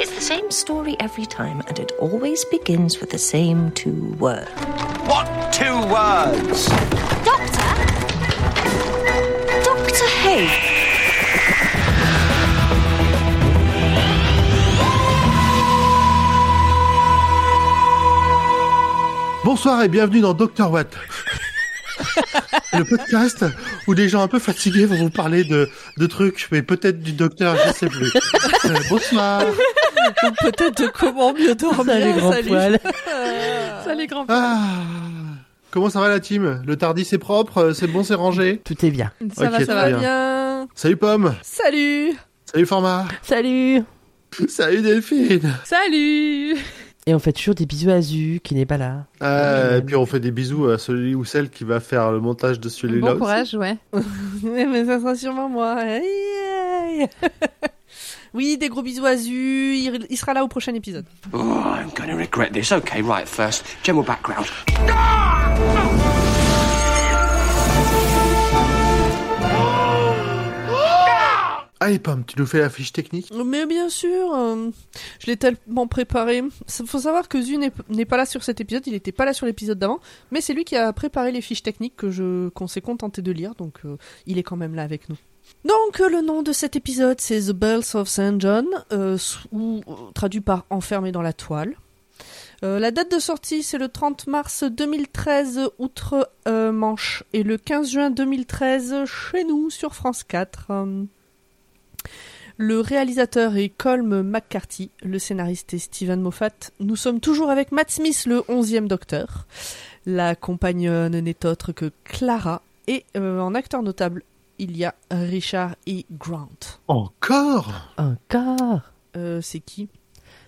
It's the same story every time, and it always begins with the same two words. What two words? Doctor? Doctor Hay. Bonsoir et bienvenue dans Dr Watt. le podcast où des gens un peu fatigués vont vous parler de, de trucs, mais peut-être du docteur, je sais plus. Euh, bonsoir. Peut-être de comment mieux dormir. Salut, grand poil. Salut grand poil. Ah, comment ça va la team? Le Tardis c'est propre, c'est bon, c'est rangé? Tout est bien. Ça Ok, va, ça va bien. bien. Salut Pomme. Salut. Salut Format. Salut Salut Delphine. Salut. Et on fait toujours des bisous à Zu, qui n'est pas là. Euh, et puis on fait des bisous à celui ou celle qui va faire le montage de celui-là. Bon aussi. courage, ouais. Mais ça sera sûrement moi. Oui, des gros bisous à Zu. Il, sera là au prochain épisode. Oh, I'm gonna regret this. Okay, right, first, general background. Allez Pomme, tu nous fais la fiche technique Mais bien sûr, euh, je l'ai tellement préparé. Il faut savoir que Zu n'est pas là sur cet épisode, il n'était pas là sur l'épisode d'avant, mais c'est lui qui a préparé les fiches techniques que qu'on s'est contenté de lire, donc euh, il est quand même là avec nous. Donc euh, le nom de cet épisode c'est The Bells of St. John, ou traduit par Enfermé dans la toile. La date de sortie c'est le 30 mars 2013 outre-Manche et le 15 juin 2013 chez nous sur France 4. Le réalisateur est Colm McCarthy, le scénariste est Steven Moffat. Nous sommes toujours avec Matt Smith, le 11e docteur. La compagnonne n'est autre que Clara. Et euh, en acteur notable, il y a Richard E. Grant. Encore? Encore? Euh, c'est qui?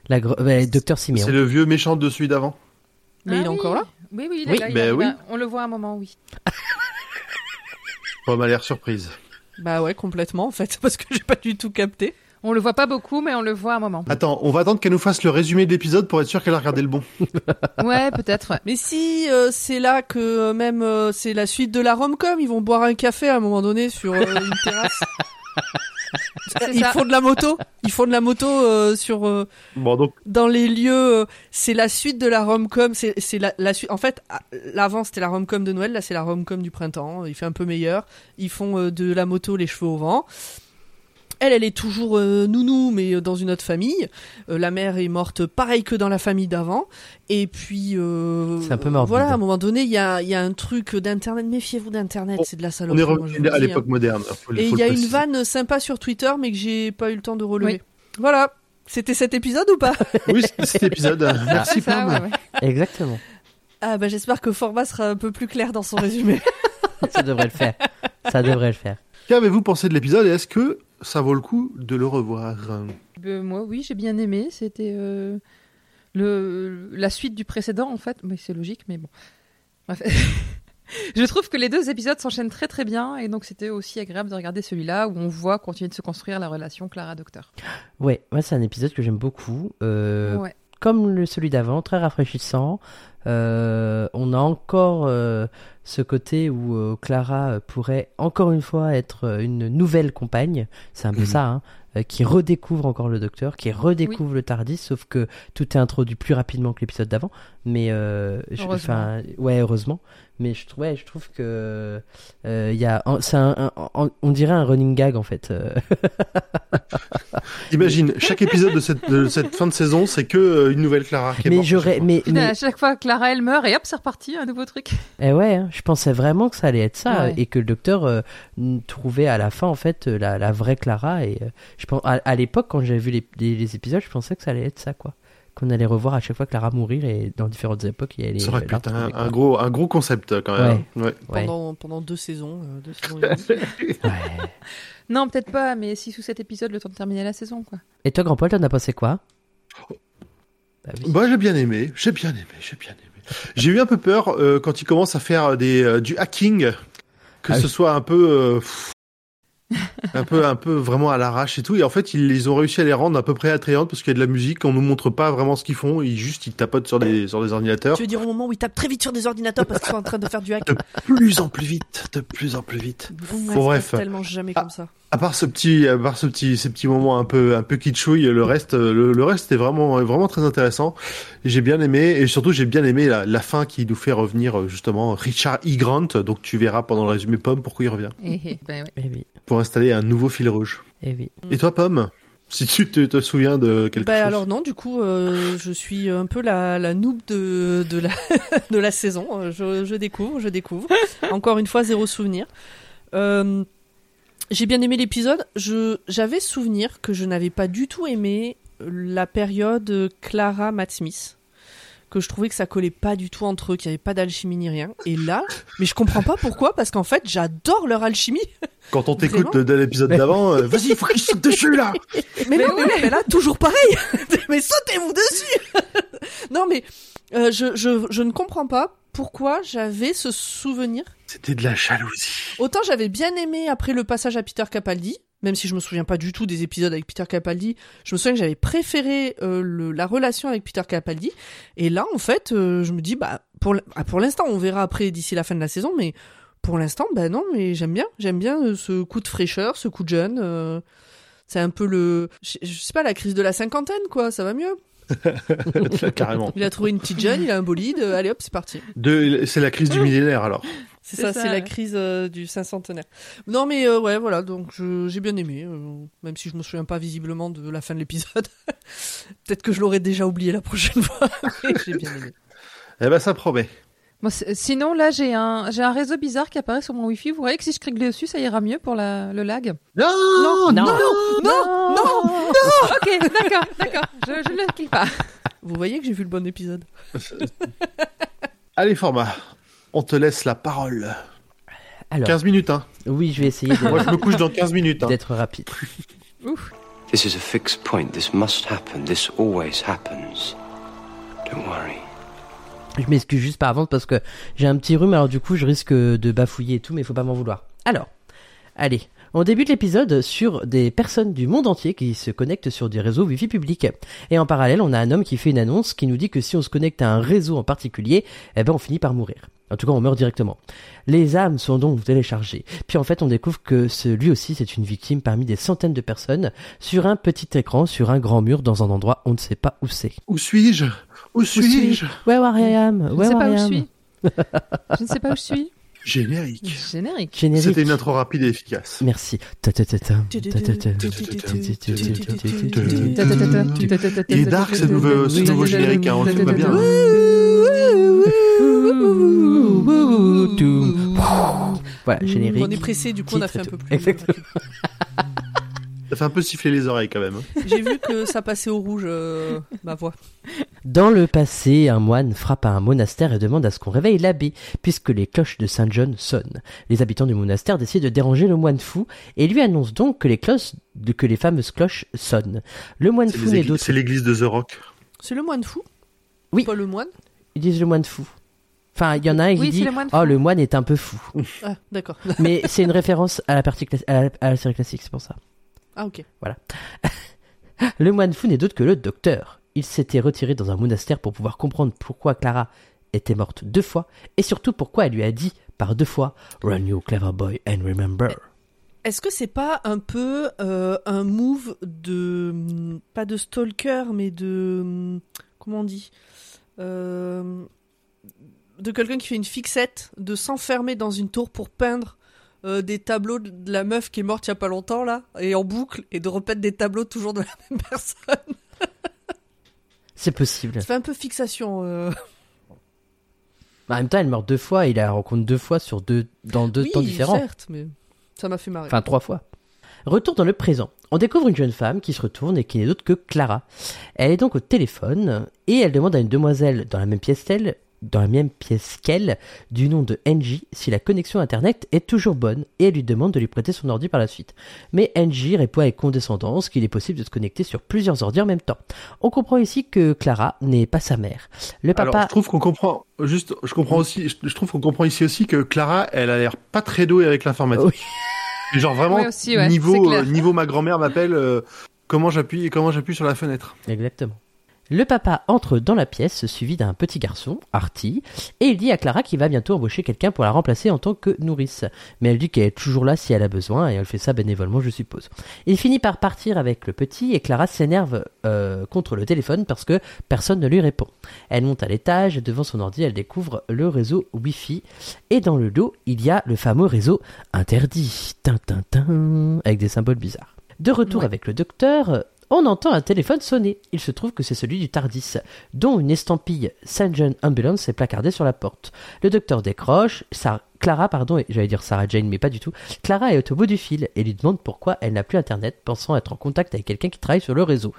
La bah, Docteur Siméon. C'est le vieux méchant de celui d'avant? Mais Ah il est oui. encore là? Oui, oui, il Oui, est là. il ben oui. à- On le voit à un moment, oui. Pomme a l'air surprise. Bah ouais, complètement en fait, parce que j'ai pas du tout capté. On le voit pas beaucoup, mais on le voit à un moment. Attends, on va attendre qu'elle nous fasse le résumé de l'épisode pour être sûr qu'elle a regardé le bon. Ouais, peut-être. ouais. Mais si euh, c'est là que euh, même euh, c'est la suite de la rom-com, ils vont boire un café à un moment donné sur euh, une terrasse. Ils ça. font de la moto, ils font de la moto euh, sur euh, Bon, donc, dans les lieux. euh, c'est la suite de la rom-com. C'est c'est la, la suite. En fait, à- l'avant c'était la rom-com de Noël, là c'est la rom-com du printemps. Il fait un peu meilleur. Ils font euh, de la moto les cheveux au vent. Elle, elle est toujours euh, nounou, mais euh, dans une autre famille. Euh, la mère est morte pareil que dans la famille d'avant. Et puis, euh, C'est un peu morbide. Voilà, à un moment donné, il y a, il y a un truc d'Internet. Méfiez-vous d'Internet, On- c'est de la on saloperie. est moi, je revenu à l'époque moderne. faut le- et il y a une vanne sympa sur Twitter, mais que j'ai pas eu le temps de relever. Voilà. C'était cet épisode ou pas? Oui, c'était cet épisode. Merci ouais, ouais. Exactement. Ah bah j'espère que Format sera un peu plus clair dans son résumé. Ça devrait le faire. Ça devrait le faire. Qu'avez-vous pensé de l'épisode et est-ce que ça vaut le coup de le revoir Euh, moi, oui, j'ai bien aimé. C'était euh, le la suite du précédent, en fait. Mais c'est logique, mais bon. Bref. Je trouve que les deux épisodes s'enchaînent très très bien et donc c'était aussi agréable de regarder celui-là où on voit continuer de se construire la relation Clara-Docteur. Ouais, moi c'est un épisode que j'aime beaucoup. Euh, Ouais. Comme le celui d'avant, très rafraîchissant. Euh, on a encore euh, ce côté où euh, Clara euh, pourrait encore une fois être euh, une nouvelle compagne. C'est un peu Mhm. ça, hein, qui redécouvre encore le docteur, qui redécouvre le Tardis, sauf que tout est introduit plus rapidement que l'épisode d'avant. Mais euh, je- Heureusement. enfin, ouais, heureusement. Mais je, ouais, je trouve que euh, il y a, un- c'est un- un- un- on dirait un running gag en fait. euh. Imagine, chaque épisode de cette, de cette fin de saison, c'est que euh, une nouvelle Clara qui est mais morte. j'aurais, mais, à chaque fois Clara elle meurt et hop c'est reparti un nouveau truc. Eh ouais, hein, je pensais vraiment que ça allait être ça Ouais. et que le docteur euh, trouvait à la fin en fait la, la vraie Clara et euh, je pense à, à l'époque quand j'avais vu les, les, les épisodes, je pensais que ça allait être ça quoi, qu'on allait revoir à chaque fois Clara mourir et dans différentes époques il y allait. Ça aurait pu la être un, gros, un gros concept quand même. Ouais. Ouais. pendant, pendant deux saisons. euh, deux saisons et demie. Ouais. Non peut-être pas mais 6 ou 7 épisodes le temps de terminer la saison quoi. Et toi Grand Paul, t'en as pensé quoi? Bah oui. Bah, j'ai bien aimé, j'ai bien aimé, j'ai bien aimé. J'ai eu un peu peur euh, quand il commence à faire des, euh, du hacking, que Ah ce oui. soit un peu, euh, pff, un peu, un peu vraiment à l'arrache et tout. Et en fait, ils, ils ont réussi à les rendre à peu près attrayantes parce qu'il y a de la musique, on nous montre pas vraiment ce qu'ils font, ils juste ils tapotent sur des, sur des ordinateurs. Tu veux dire au moment où ils tapent très vite sur des ordinateurs parce qu'ils sont en train de faire du hack De plus en plus vite, de plus en plus vite. Bon, ça bref. tellement jamais Ah. comme ça. À part ce petit, à part ce petit, ces petits moments un peu, un peu kitschouille, le reste, le, le reste était vraiment, vraiment très intéressant. J'ai bien aimé, et surtout j'ai bien aimé la, la fin qui nous fait revenir euh, justement Richard E. Grant. Donc tu verras pendant le résumé Pomme pourquoi il revient Eh, eh, ben. Eh oui, pour installer un nouveau fil rouge. eh oui. Et toi Pomme, si tu te, te souviens de quelque Bah chose. alors non, du coup, euh, je suis un peu la, la noob de, de, la, de la saison. Euh, Je, je découvre, je découvre. Encore une fois, zéro souvenir. Euh, J'ai bien aimé l'épisode. Je J'avais souvenir que je n'avais pas du tout aimé la période Clara Matt Smith. Que je trouvais que ça collait pas du tout entre eux, qu'il n'y avait pas d'alchimie ni rien. Et là, mais je comprends pas pourquoi, parce qu'en fait, j'adore leur alchimie. Quand on t'écoute de, de l'épisode Mais- d'avant, euh, vas-y, il faut qu'il saute dessus là. Mais, non, mais, non, mais là, toujours pareil. mais sautez-vous dessus. non, mais euh, je, je, je ne comprends pas pourquoi j'avais ce souvenir. C'était de la jalousie. Autant j'avais bien aimé après le passage à Peter Capaldi, même si je me souviens pas du tout des épisodes avec Peter Capaldi, je me souviens que j'avais préféré euh, le, la relation avec Peter Capaldi. Et là, en fait, euh, je me dis, bah, pour, ah, pour l'instant, on verra après d'ici la fin de la saison, mais pour l'instant, bah non, mais j'aime bien, j'aime bien euh, ce coup de fraîcheur, ce coup de jeune. euh, c'est un peu le, je, je sais pas, la crise de la cinquantaine, quoi, ça va mieux. Carrément. Il a trouvé une petite jeune, il a un bolide, euh, allez hop, c'est parti. C'est la crise du millénaire alors. C'est ça, ça, c'est la crise euh, du cinquantenaire. Non mais euh, ouais, voilà, donc j'ai bien aimé, euh, même si je me souviens pas visiblement de la fin de l'épisode. Peut-être que je l'aurais déjà oublié la prochaine fois, j'ai bien aimé. Eh ben ça promet. Moi, c'est- sinon, là, j'ai un, j'ai un réseau bizarre qui apparaît sur mon Wi-Fi. Vous voyez que si je clique dessus, ça ira mieux pour la, le lag? Non, Non, non, non, Ok, d'accord, d'accord. Je, je ne le clique pas. Vous voyez que j'ai vu le bon épisode. Allez format, on te laisse la parole. Alors, 15 minutes hein. oui, je vais essayer Moi de- je me couche dans 15 minutes hein. d'être rapide. This is a fixed point. This must happen. This always happens. Don't worry. Je m'excuse juste par avance parce que j'ai un petit rhume, alors du coup je risque de bafouiller et tout, mais faut pas m'en vouloir. Alors, allez, on débute l'épisode sur des personnes du monde entier qui se connectent sur des réseaux Wi-Fi publics. Et en parallèle, on a un homme qui fait une annonce qui nous dit que si on se connecte à un réseau en particulier, eh ben on finit par mourir. En tout cas, on meurt directement. Les âmes sont donc téléchargées. Puis en fait, on découvre que ce, lui aussi, c'est une victime parmi des centaines de personnes sur un petit écran, sur un grand mur, dans un endroit on ne sait pas où c'est. Où suis-je? Où suis-je? Where I am? Je ne sais pas où je suis. Je ne sais pas où je suis. Générique. Générique. Générique. C'était une intro rapide et efficace. Merci. Ta-ta-ta-ta. Ta-ta-ta. Il est dark ce nouveau, ce nouveau générique, hein, on le fait pas bien. Voilà, générique. On est pressé, du coup on a fait un peu plus. Exactement. Ça fait un peu siffler les oreilles quand même. hein. J'ai vu que ça passait au rouge, euh, ma voix. Dans le passé, un moine frappe à un monastère et demande à ce qu'on réveille l'abbé, puisque les cloches de Saint John sonnent. Les habitants du monastère décident de déranger le moine fou et lui annoncent donc que les cloches, de- que les fameuses cloches sonnent. Le moine fou les n'est églises- d'autre. c'est l'église de The Rock. C'est le moine fou? Oui. Pas le moine? Ils disent le moine fou. Enfin, il y en a un qui Oui, c'est dit le moine Oh, le moine est un peu fou. Ah, d'accord. Mais c'est une référence à la partie cla- à la, à la série classique, c'est pour ça. Ah, ok. Le moine fou n'est d'autre que le docteur. Il s'était retiré dans un monastère pour pouvoir comprendre pourquoi Clara était morte deux fois et surtout pourquoi elle lui a dit par deux fois Run you clever boy and remember. Est-ce que c'est pas un peu euh, un move de pas de stalker mais de comment on dit Euh, de quelqu'un qui fait une fixette de s'enfermer dans une tour pour peindre euh, des tableaux de la meuf qui est morte il y a pas longtemps là et en boucle et de repeindre des tableaux toujours de la même personne. C'est possible. Ça fait un peu fixation. euh. En même temps, elle meurt deux fois et il la rencontre deux fois sur deux dans deux oui, temps différents. certes, mais ça m'a fait marrer. Enfin, trois fois. Retour dans le présent. On découvre une jeune femme qui se retourne et qui n'est d'autre que Clara. Elle est donc au téléphone et elle demande à une demoiselle dans la même pièce qu'elle, dans la même pièce qu'elle, du nom de Angie, si la connexion internet est toujours bonne et elle lui demande de lui prêter son ordi par la suite. Mais Angie répond avec condescendance qu'il est possible de se connecter sur plusieurs ordi en même temps. On comprend ici que Clara n'est pas sa mère. Le papa. Alors, je trouve qu'on comprend, juste, je comprends aussi, je, je trouve qu'on comprend ici aussi que Clara, elle a l'air pas très douée avec l'informatique. Oui. Genre vraiment, aussi, ouais, niveau, euh, niveau ma grand-mère m'appelle, euh, comment j'appuie, comment j'appuie sur la fenêtre. Exactement. Le papa entre dans la pièce, suivi d'un petit garçon, Artie, et il dit à Clara qu'il va bientôt embaucher quelqu'un pour la remplacer en tant que nourrice. Mais elle dit qu'elle est toujours là si elle a besoin, et elle fait ça bénévolement, je suppose. Il finit par partir avec le petit, et Clara s'énerve euh, contre le téléphone parce que personne ne lui répond. Elle monte à l'étage, et devant son ordi, elle découvre le réseau Wi-Fi, et dans le dos, il y a le fameux réseau interdit, tin, tin, tin, avec des symboles bizarres. De retour Ouais. avec le docteur, on entend un téléphone sonner. Il se trouve que c'est celui du Tardis, dont une estampille St. John Ambulance est placardée sur la porte. Le docteur décroche, Clara, pardon, j'allais dire Sarah Jane, mais pas du tout. Clara est au bout du fil et lui demande pourquoi elle n'a plus internet, pensant être en contact avec quelqu'un qui travaille sur le réseau.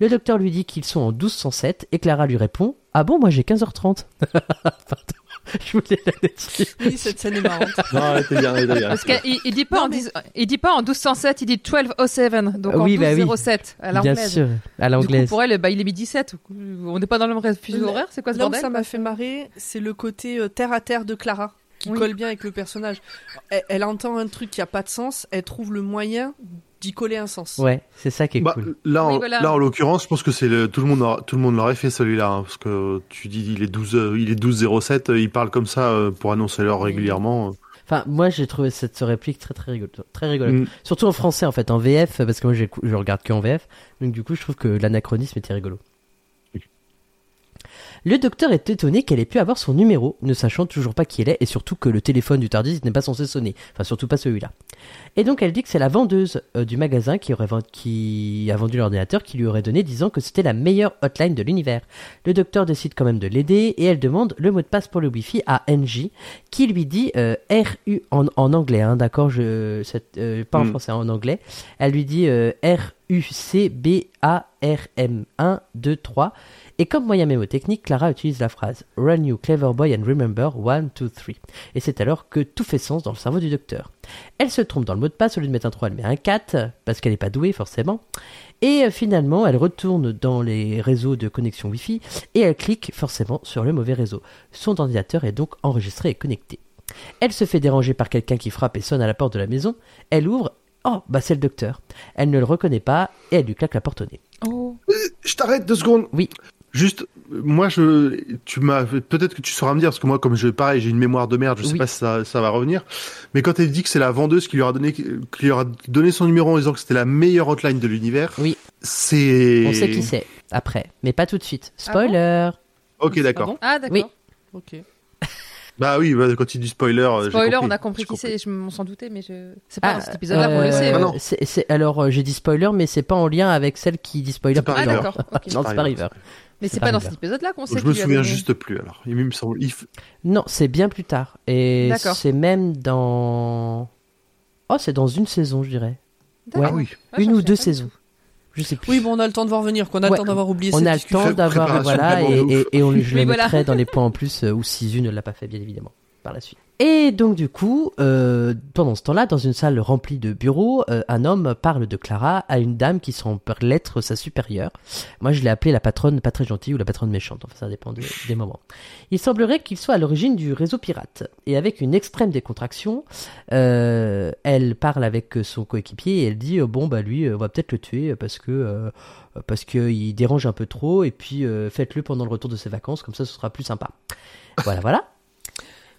Le docteur lui dit qu'ils sont en 1207 et Clara lui répond Ah bon, moi j'ai 15h30. Je voulais la dessus. Oui, cette scène est marrante. Non, elle était bien, elle était bien. Parce qu'il il dit pas Non, en mais- 10 il dit pas en 1207, il dit 1207, donc en Oui, bah oui. 1207 à Bien l'anglaise. sûr, à l'anglaise. pour elle, bah, il est midi 17. On n'est pas dans le même fuseau horaire, c'est quoi ce Là où bordel ça m'a fait marrer, c'est le côté euh, terre à terre de Clara qui Oui. colle bien avec le personnage. Elle, elle entend un truc qui a pas de sens, elle trouve le moyen d'y coller un sens. Ouais, c'est ça qui est Bah, cool. là, en, Oui, voilà. là, en l'occurrence, je pense que c'est le, tout le monde, aura- tout le monde l'aurait fait celui-là, hein, parce que tu dis il est 12, euh, il est 12 07, euh, il parle comme ça euh, pour annoncer l'heure régulièrement. Enfin, moi j'ai trouvé cette réplique très très rigolote, très rigolote. Mm. Surtout en français en fait, en VF, parce que moi je regarde que en VF, donc du coup je trouve que l'anachronisme était rigolo. Le docteur est étonné qu'elle ait pu avoir son numéro, ne sachant toujours pas qui elle est, et surtout que le téléphone du Tardis n'est pas censé sonner, enfin surtout pas celui-là. Et donc elle dit que c'est la vendeuse euh, du magasin qui, a vendu l'ordinateur qui lui aurait donné, disant que c'était la meilleure hotline de l'univers. Le docteur décide quand même de l'aider, et elle demande le mot de passe pour le Wi-Fi à NJ, qui lui dit euh, RU en, anglais, hein, d'accord, je, euh, pas en mm. français, en anglais. Elle lui dit euh, RUCBARM123 et comme moyen mémotechnique, Clara utilise la phrase Run you clever boy and remember 1 2 3 et c'est alors que tout fait sens dans le cerveau du docteur. Elle se trompe dans le mot de passe, au lieu de mettre un 3, elle met un 4 parce qu'elle n'est pas douée forcément. Et euh, finalement, elle retourne dans les réseaux de connexion Wi-Fi et elle clique forcément sur le mauvais réseau. Son ordinateur est donc enregistré et connecté. Elle se fait déranger par quelqu'un qui frappe et sonne à la porte de la maison. Elle ouvre. Oh, bah c'est le docteur. Elle ne le reconnaît pas et elle lui claque la porte au nez. Oh. Je t'arrête deux secondes. Oui. Juste, euh, moi, je, tu m'as, peut-être que tu sauras me dire, parce que moi, comme je, pareil, j'ai une mémoire de merde, je sais Oui. pas si ça, ça va revenir. Mais quand elle dit que c'est la vendeuse qui lui aura donné, qui lui aura donné son numéro en disant que c'était la meilleure hotline de l'univers. Oui. C'est. On sait qui c'est après, mais pas tout de suite. Spoiler. Ok, d'accord. Ah bon Ah, d'accord. Oui. Ok. bah oui, bah, quand il dit spoiler. euh, Spoiler, compris. on a compris qui c'est, je m'en s'en doutais, mais je... c'est pas dans cet euh, épisode-là qu'on le sait. Ah hein. c'est- alors euh, j'ai dit spoiler, mais c'est pas en lien avec celle qui dit spoiler. Ah, d'accord. Non, c'est pas River. Mais c'est pas dans cet épisode-là qu'on sait Je me souviens juste plus alors. Il me semble. il Non, c'est bien plus tard. Et c'est même dans. Oh, c'est dans une saison, je dirais. D'accord. Ah oui. Ouais, une ou deux saisons. Je sais plus. Oui, bon, on a le temps de voir venir, qu'on a Ouais. le temps d'avoir oublié on cette a le temps d'avoir voilà et, vraiment et, et on, je Oui, le voilà. mettrai dans les points en plus euh, ou si une ne l'a pas fait bien évidemment Et donc du coup, euh, pendant ce temps-là, dans une salle remplie de bureaux, euh, un homme parle de Clara à une dame qui semble l'être sa supérieure. Moi, je l'ai appelée la patronne pas très gentille ou la patronne méchante. Enfin, ça dépend des, moments. Il semblerait qu'il soit à l'origine du réseau pirate. Et avec une extrême décontraction, euh, elle parle avec son coéquipier et elle dit bon bah lui, on va peut-être le tuer parce que parce qu'il dérange un peu trop et puis faites-le pendant le retour de ses vacances comme ça ce sera plus sympa. Voilà voilà.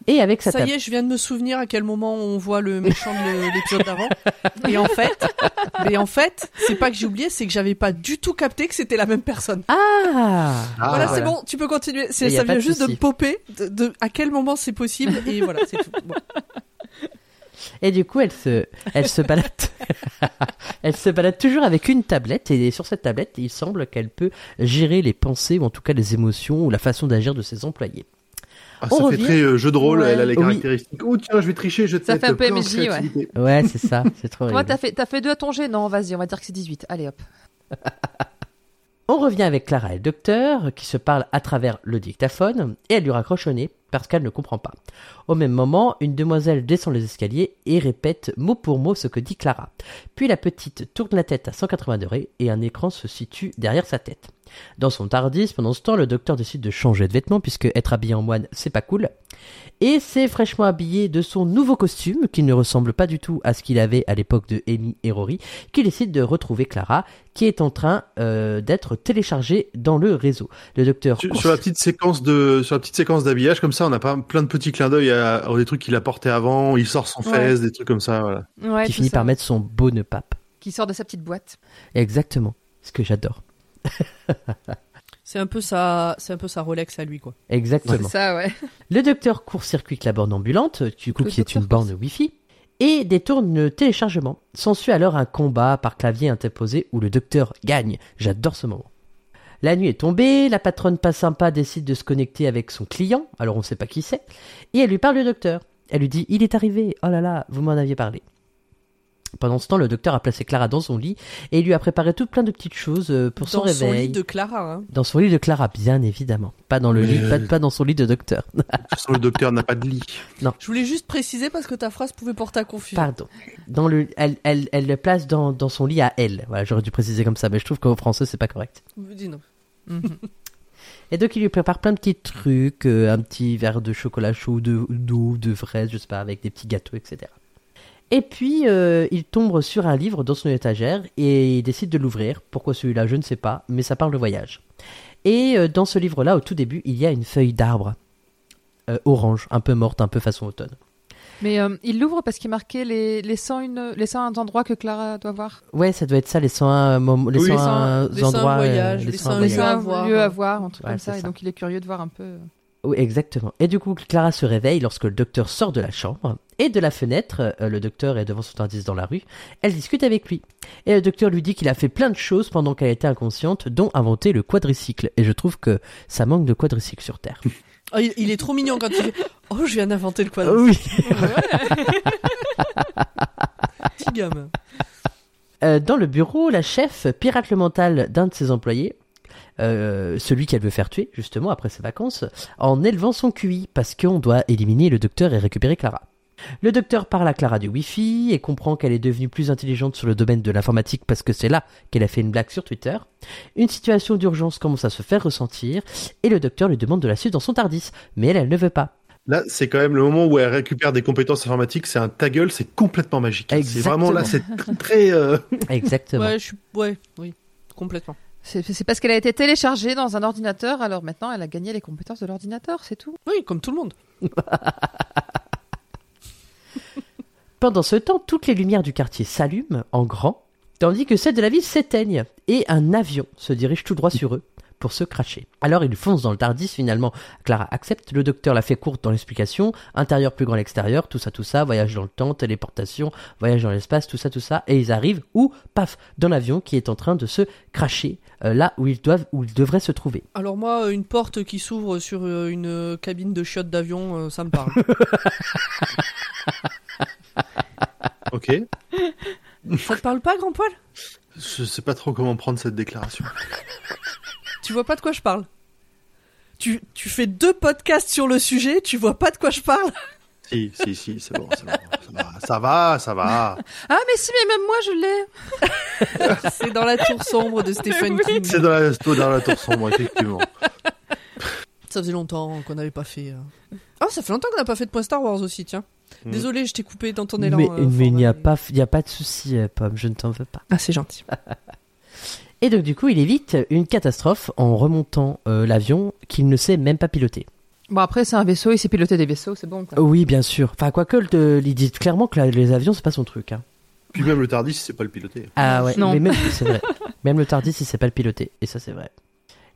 Et avec sa Ça y est, je viens de me souvenir à quel moment on voit le méchant de l'épisode d'avant. Et en fait, mais en fait, c'est pas que j'ai oublié, c'est que j'avais pas du tout capté que c'était la même personne. Ah, Ah, voilà, voilà. c'est bon, tu peux continuer. C'est, Y a ça pas vient de juste de souci. me popper de, de à quel moment c'est possible et voilà, c'est tout. Bon. Et du coup, elle se, elle se balade, elle se balade toujours avec une tablette et sur cette tablette, il semble qu'elle peut gérer les pensées ou en tout cas les émotions ou la façon d'agir de ses employés. Ah, on ça revient. fait très euh, jeu de rôle. Ouais. Elle a les Oui. caractéristiques. Oh tiens, je vais tricher. Je vais te Ça fait un peu MJ, ouais. Ouais, c'est ça, c'est trop Moi, rigolo. t'as fait, t'as fait deux à ton jet Non, vas-y, on va dire que c'est 18. Allez hop. On revient avec Clara et le docteur qui se parlent à travers le dictaphone et elle lui raccroche au nez. Parce qu'elle ne comprend pas. Au même moment, une demoiselle descend les escaliers et répète mot pour mot ce que dit Clara. Puis la petite tourne la tête à 180 degrés et un écran se situe derrière sa tête. Dans son tardis, pendant ce temps, le docteur décide de changer de vêtements puisque être habillé en moine, c'est pas cool. Et c'est fraîchement habillé de son nouveau costume, qui ne ressemble pas du tout à ce qu'il avait à l'époque de Amy et Rory, qu'il décide de retrouver Clara, qui est en train euh, d'être téléchargée dans le réseau. Le docteur Sur, court- sur la petite séquence de, sur la petite séquence d'habillage, comme ça, on a pas plein de petits clins d'œil à, à des trucs qu'il a porté avant, il sort son Ouais. fez, des trucs comme ça, voilà. Ouais, qui finit ça. par mettre son beau nœud pape. Qui sort de sa petite boîte. Exactement. Ce que j'adore. C'est un peu sa, c'est un peu sa Rolex à lui, quoi. Exactement. C'est ça, ouais. Le docteur court-circuite la borne ambulante, du coup Le qui est une borne Wi-Fi, et détourne le téléchargement. S'ensuit alors un combat par clavier interposé où le docteur gagne. J'adore ce moment. La nuit est tombée, la patronne pas sympa décide de se connecter avec son client, alors on sait pas qui c'est, et elle lui parle du docteur. Elle lui dit Il est arrivé, oh là là, vous m'en aviez parlé. Pendant ce temps, le docteur a placé Clara dans son lit et il lui a préparé tout plein de petites choses euh, pour son Dans son réveil. lit de Clara, hein. Dans son lit de Clara, bien évidemment. Pas dans le lit, Mais- pas, pas dans son lit de docteur. De toute façon, le docteur n'a pas de lit. Je voulais juste préciser parce que ta phrase pouvait porter à confusion. Pardon. Dans le, elle, elle, elle le place dans, dans son lit à elle. Voilà, j'aurais dû préciser comme ça, mais je trouve qu'en français c'est pas correct. Dis non. Mhm. Et donc il lui prépare plein de petits trucs, euh, un petit verre de chocolat chaud, de d'eau, de fraises, je sais pas, avec des petits gâteaux, etc. Et puis euh, il tombe sur un livre dans son étagère et il décide de l'ouvrir. Pourquoi celui-là, je ne sais pas, mais ça parle de voyage. Et euh, dans ce livre-là, au tout début, il y a une feuille d'arbre orange, un peu morte, un peu façon automne. Mais euh, il l'ouvre parce qu'il marquait les, les, 101, les 101 endroits que Clara doit voir. Ouais, ça doit être ça, les 101, mom- les Oui. 101 Les 101 endroits. euh, voyages, les les 101 101 Les voyages. lieux à 101 voir. lieux à voir, un truc Ouais, comme ça. Et ça. donc il est curieux de voir un peu. Oui, exactement. Et du coup, Clara se réveille lorsque le docteur sort de la chambre. Et de la fenêtre, euh, le docteur est devant son indice dans la rue. Elle discute avec lui. Et le docteur lui dit qu'il a fait plein de choses pendant qu'elle était inconsciente, dont inventer le quadricycle. Et je trouve que ça manque de quadricycle sur Terre. Oh, il, il est trop mignon quand il fait Oh, je viens d'inventer le quadrille. oui. Petit gamin. Euh, dans le bureau, la chef pirate le mental d'un de ses employés, euh, celui qu'elle veut faire tuer, justement, après ses vacances, en élevant son QI, parce qu'on doit éliminer le docteur et récupérer Clara. Le docteur parle à Clara du Wi-Fi et comprend qu'elle est devenue plus intelligente sur le domaine de l'informatique parce que c'est là qu'elle a fait une blague sur Twitter. Une situation d'urgence commence à se faire ressentir et le docteur lui demande de la suivre dans son Tardis, mais elle, elle ne veut pas. Là, c'est quand même le moment où elle récupère des compétences informatiques. C'est un ta gueule, c'est complètement magique. C'est vraiment là, c'est très. euh, Exactement. Ouais, je suis. Ouais, oui, complètement. C'est c'est parce qu'elle a été téléchargée dans un ordinateur, alors maintenant elle a gagné les compétences de l'ordinateur, c'est tout. Oui, comme tout le monde. Pendant ce temps, toutes les lumières du quartier s'allument en grand, tandis que celles de la ville s'éteignent, et un avion se dirige tout droit sur eux pour se cracher. Alors ils foncent dans le Tardis finalement. Clara accepte, le docteur la fait courte dans l'explication, intérieur plus grand l'extérieur, tout ça, tout ça, voyage dans le temps, téléportation, voyage dans l'espace, tout ça, tout ça, et ils arrivent où Paf Dans l'avion qui est en train de se cracher, euh, là où ils doivent, où ils devraient se trouver. Alors, moi, une porte qui s'ouvre sur euh, une euh, cabine de chiottes d'avion, euh, ça me parle. Ok. ça te parle pas, grand poil? Je sais pas trop comment prendre cette déclaration. Tu vois pas de quoi je parle? Tu, tu fais deux podcasts sur le sujet, tu vois pas de quoi je parle? Si, si, si, c'est bon, c'est bon. Ça va, ça va. Ah mais si, mais même moi je l'ai C'est dans la tour sombre de Stephen Oui. King. C'est dans la, c'est dans la tour sombre, effectivement. Ça faisait longtemps qu'on n'avait pas fait. euh. Ah, ça fait longtemps qu'on n'a pas fait de point Star Wars aussi, tiens. Mm. Désolé, je t'ai coupé dans ton élan. mais euh, mais il n'y a pas, il y a pas de souci, euh, Pomme, je ne t'en veux pas. Ah, c'est gentil. Et donc du coup, il évite une catastrophe en remontant euh, l'avion qu'il ne sait même pas piloter. Bon après c'est un vaisseau, il sait piloter des vaisseaux, c'est bon quoi. Oui, bien sûr. Enfin, quoique, le- il dit clairement que la- les avions, c'est pas son truc. Hein. Puis même le Tardis, c'est pas le piloter. Ah ouais, Non. mais même, c'est vrai. Même le Tardis, il sait pas le piloter. Et ça, c'est vrai.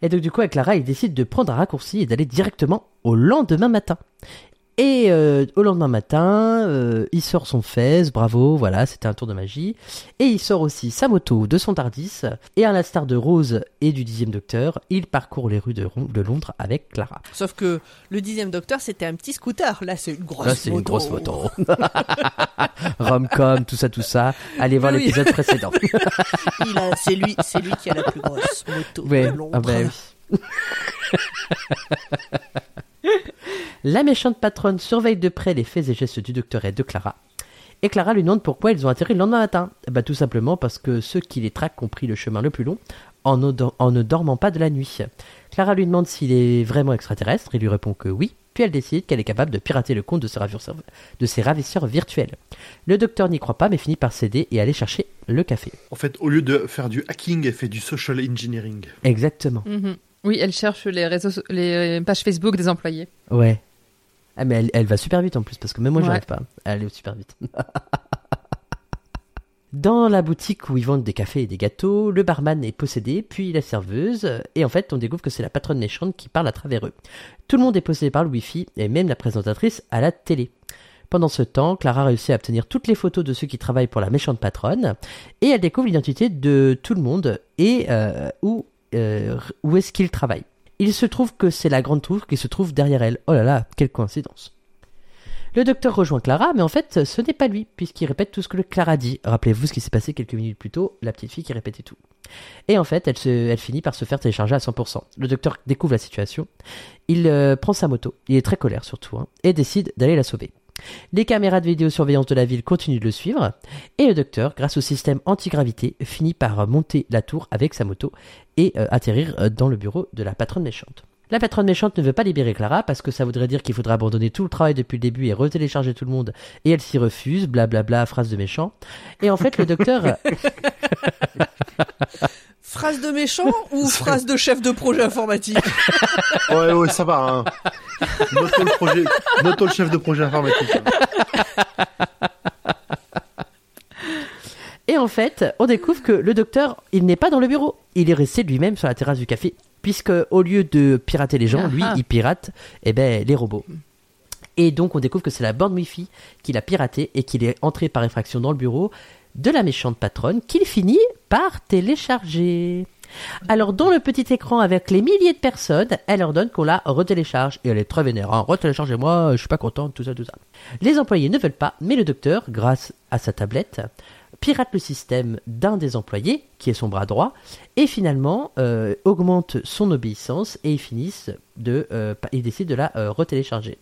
Et donc, du coup, avec Clara, il décide de prendre un raccourci et d'aller directement au lendemain matin. Et euh, au lendemain matin, euh, il sort son fez, bravo, voilà, c'était un tour de magie. Et il sort aussi sa moto de son Tardis. Et à l'instar de Rose et du dixième docteur, il parcourt les rues de, Londres avec Clara. Sauf que le dixième docteur, c'était un petit scooter. Là, c'est une grosse Là, c'est moto. une grosse photo. Romcom, tout ça, tout ça. Allez voir Oui. l'épisode précédent. C'est lui, c'est lui qui a la plus grosse moto Ouais, de Londres. ah bah oui. La méchante patronne surveille de près les faits et gestes du docteur et de Clara. Et Clara lui demande pourquoi ils ont atterri le lendemain matin. Ben, tout simplement parce que ceux qui les traquent ont pris le chemin le plus long en ne, dor- en ne dormant pas de la nuit. Clara lui demande s'il est vraiment extraterrestre. Il lui répond que oui. Puis elle décide qu'elle est capable de pirater le compte de ses ravisseurs, de ses ravisseurs virtuels. Le docteur n'y croit pas mais finit par céder et aller chercher le café. En fait, au lieu de faire du hacking, elle fait du social engineering. Exactement. Mhm. Oui, elle cherche les, réseaux, les pages Facebook des employés. Ouais. Ah mais elle, elle va super vite en plus parce que même moi Ouais. j'arrive pas. Elle est super vite. Dans la boutique où ils vendent des cafés et des gâteaux, le barman est possédé, puis la serveuse, et en fait on découvre que c'est la patronne méchante qui parle à travers eux. Tout le monde est possédé par le Wi-Fi, et même la présentatrice à la télé. Pendant ce temps, Clara réussit à obtenir toutes les photos de ceux qui travaillent pour la méchante patronne, et elle découvre l'identité de tout le monde et euh, où, euh, où est-ce qu'ils travaillent. Il se trouve que c'est la grande tour qui se trouve derrière elle. Oh là là, quelle coïncidence. Le docteur rejoint Clara, mais en fait, ce n'est pas lui, puisqu'il répète tout ce que Clara dit. Rappelez-vous ce qui s'est passé quelques minutes plus tôt, la petite fille qui répétait tout. Et en fait, elle, se, elle finit par se faire télécharger à 100%. Le docteur découvre la situation. Il euh, prend sa moto, il est très colère surtout, hein, et décide d'aller la sauver. Les caméras de vidéosurveillance de la ville continuent de le suivre, et le docteur, grâce au système antigravité, finit par monter la tour avec sa moto et euh, atterrir euh, dans le bureau de la patronne méchante. La patronne méchante ne veut pas libérer Clara parce que ça voudrait dire qu'il faudra abandonner tout le travail depuis le début et retélécharger tout le monde, et elle s'y refuse, blablabla, phrase de méchant. Et en fait, le docteur, Phrase de méchant ou phrase de chef de projet informatique? Ouais, ouais, ça va. Hein. Noto le projet, noto le chef de projet informatique. Et en fait, on découvre que le docteur, il n'est pas dans le bureau. Il est resté lui-même sur la terrasse du café, puisque au lieu de pirater les gens, lui, Ah ah. il pirate eh ben, les robots. Et donc, on découvre que c'est la borne Wi-Fi qu'il a piraté et qu'il est entré par effraction dans le bureau de la méchante patronne qu'il finit par télécharger. Alors, dans le petit écran avec les milliers de personnes, elle ordonne qu'on la retélécharge. Et elle est très vénère. Hein. Retéléchargez-moi, je suis pas contente, tout ça, tout ça. Les employés ne veulent pas, mais le docteur, grâce à sa tablette, pirate le système d'un des employés, qui est son bras droit, et finalement euh, augmente son obéissance et ils finissent de, euh, ils décident de la euh, retélécharger.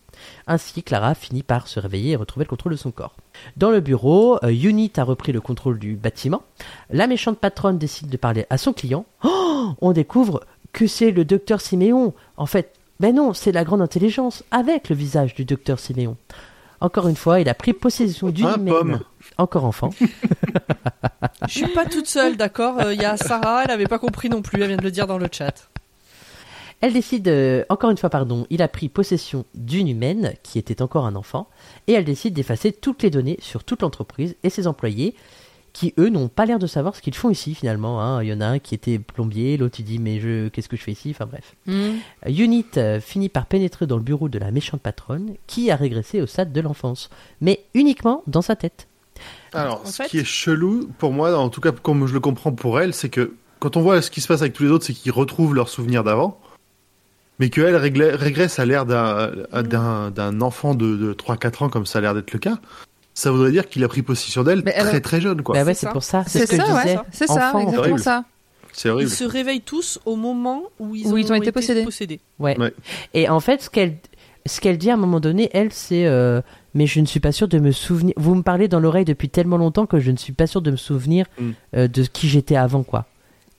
Ainsi, Clara finit par se réveiller et retrouver le contrôle de son corps. Dans le bureau, Unit a repris le contrôle du bâtiment. La méchante patronne décide de parler à son client. Oh On découvre que c'est le docteur Siméon. En fait, ben non, c'est la grande intelligence avec le visage du docteur Siméon. Encore une fois, il a pris possession d'une Un pomme. encore enfant. Je suis pas toute seule, d'accord Euh, Il y a Sarah, elle avait pas compris non plus, elle vient de le dire dans le chat. Elle décide, euh, encore une fois, pardon, il a pris possession d'une humaine qui était encore un enfant, et elle décide d'effacer toutes les données sur toute l'entreprise et ses employés, qui eux n'ont pas l'air de savoir ce qu'ils font ici finalement. hein. Il y en a un qui était plombier, l'autre il dit mais je, qu'est-ce que je fais ici? Enfin bref. Euh, Unit euh, finit par pénétrer dans le bureau de la méchante patronne, qui a régressé au stade de l'enfance, mais uniquement dans sa tête. Alors, En ce fait- qui est chelou, pour moi, en tout cas comme je le comprends pour elle, c'est que quand on voit ce qui se passe avec tous les autres, c'est qu'ils retrouvent leurs souvenirs d'avant, mais qu'elle régresse à l'air d'un d'un- d'un enfant de, de 3-4 ans, comme ça a l'air d'être le cas. Ça voudrait dire qu'il a pris possession d'elle très très jeune, quoi. bah ouais, c'est pour ça. C'est ce que ça, ouais. C'est ça, exactement Horrible. ça. C'est Ils se réveillent tous au moment où ils Où ont, ils ont été possédés. Ouais. Ouais. Et en fait, ce qu'elle ce qu'elle dit à un moment donné, elle, c'est euh, mais je ne suis pas sûre de me souvenir. Vous me parlez dans l'oreille depuis tellement longtemps que je ne suis pas sûre de me souvenir Mm. euh, de qui j'étais avant, quoi.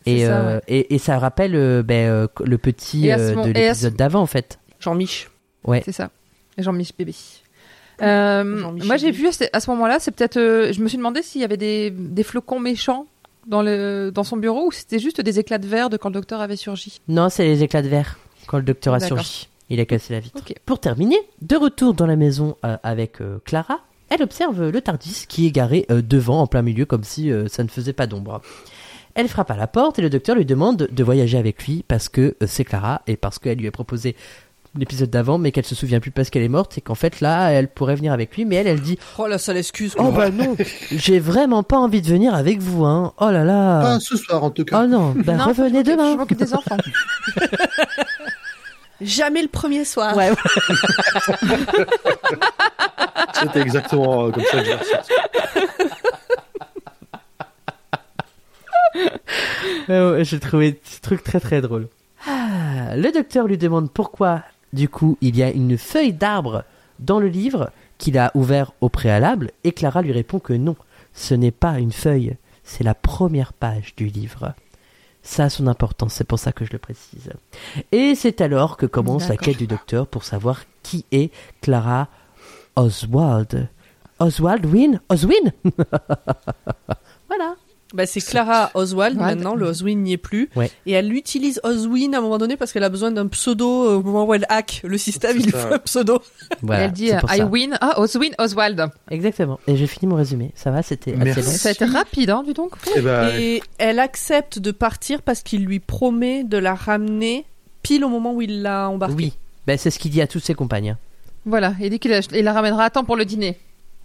Et, C'est ça, euh, ouais. et, et ça rappelle euh, ben, euh, le petit euh, de l'épisode ce- d'avant, en fait. Jean-Mich. C'est ça. Jean-Mich bébé. Euh, moi j'ai vu à ce- à ce moment-là, c'est peut-être. euh, je me suis demandé s'il y avait des, des flocons méchants dans, le, dans son bureau ou c'était juste des éclats de verre de quand le docteur avait surgi. Non, c'est les éclats de verre quand le docteur a surgi. Il a cassé la vitre. Pour terminer, de retour dans la maison euh, avec euh, Clara, elle observe le Tardis qui est garé euh, devant en plein milieu comme si euh, ça ne faisait pas d'ombre. Elle frappe à la porte et le docteur lui demande de voyager avec lui parce que euh, c'est Clara et parce qu'elle lui a proposé l'épisode d'avant mais qu'elle se souvient plus parce qu'elle est morte et qu'en fait là elle pourrait venir avec lui mais elle elle dit Oh la sale excuse. oh bah non j'ai vraiment pas envie de venir avec vous hein oh là là Pas ce soir, en tout cas. oh non bah Non, revenez je demain Je m'occupe des enfants. Jamais le premier soir. ouais C'était exactement euh, comme ça que j'ai ressenti. Ouais, ouais, J'ai trouvé ce truc très très drôle. Ah, le docteur lui demande pourquoi Du coup, il y a une feuille d'arbre dans le livre qu'il a ouvert au préalable et Clara lui répond que non, ce n'est pas une feuille, c'est la première page du livre. Ça a son importance, c'est pour ça que je le précise. Et c'est alors que commence la quête du docteur pour savoir qui est Clara Oswald. Oswald Win Oswin Voilà. Bah, c'est Clara Oswald maintenant, le Oswin n'y est plus. Ouais. Et elle utilise Oswin à un moment donné parce qu'elle a besoin d'un pseudo euh, au moment où elle hack le système, il lui faut un pseudo. Voilà, elle dit euh, I ça. win. Ah, Oswin Oswald. Exactement. Et j'ai fini mon résumé. Ça va, c'était assez Merci. long. Ça a été rapide, hein, du donc. Eh ben, Et elle accepte de partir parce qu'il lui promet de la ramener pile au moment où il l'a embarquée. Oui. Ben, c'est ce qu'il dit à toutes ses compagnes. hein. Voilà, il dit qu'il la, il la ramènera à temps pour le dîner.